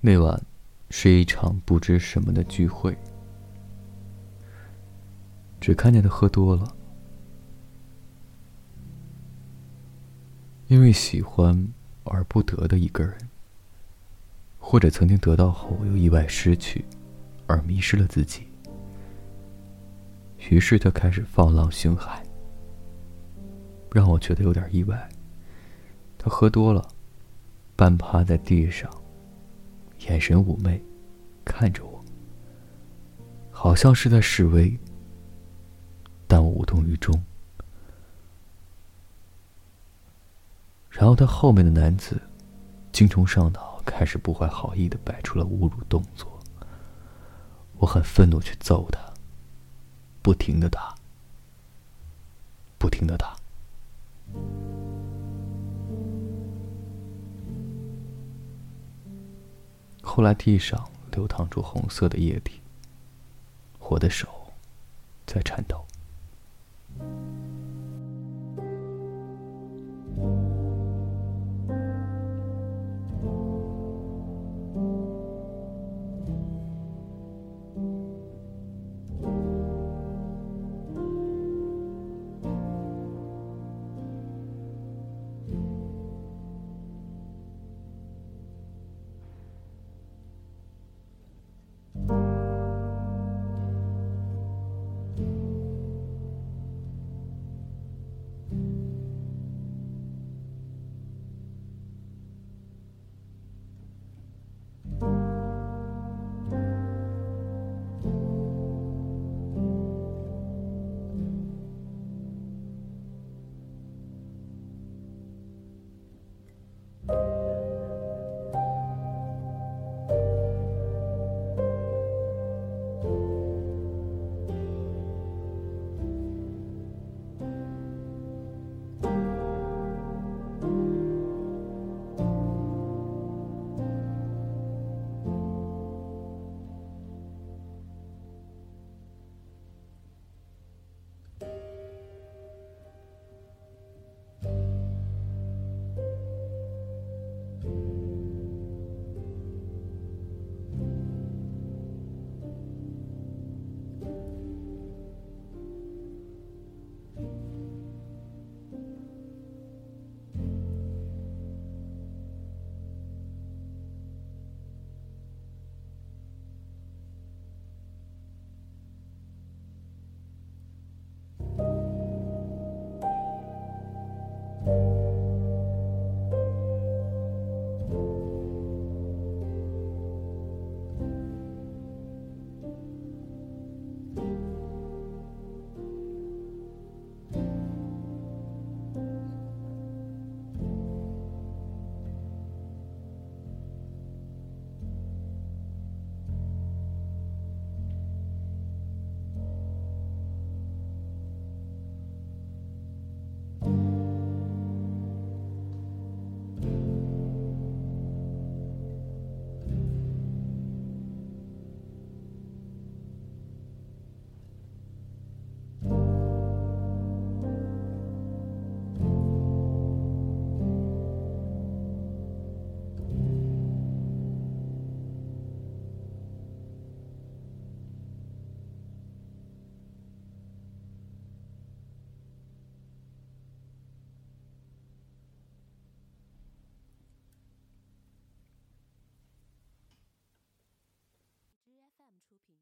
那晚是一场不知什么的聚会，只看见他喝多了。因为喜欢而不得的一个人，或者曾经得到后又意外失去，而迷失了自己，于是他开始放浪形骸。让我觉得有点意外。他喝多了，半趴在地上，眼神妩媚，看着我，好像是在示威，但我无动于衷。然后他后面的男子，精虫上脑，开始不怀好意的摆出了侮辱动作。我很愤怒，去揍他，不停的打，不停的打。后来地上流淌出红色的液体，我的手在颤抖。出品。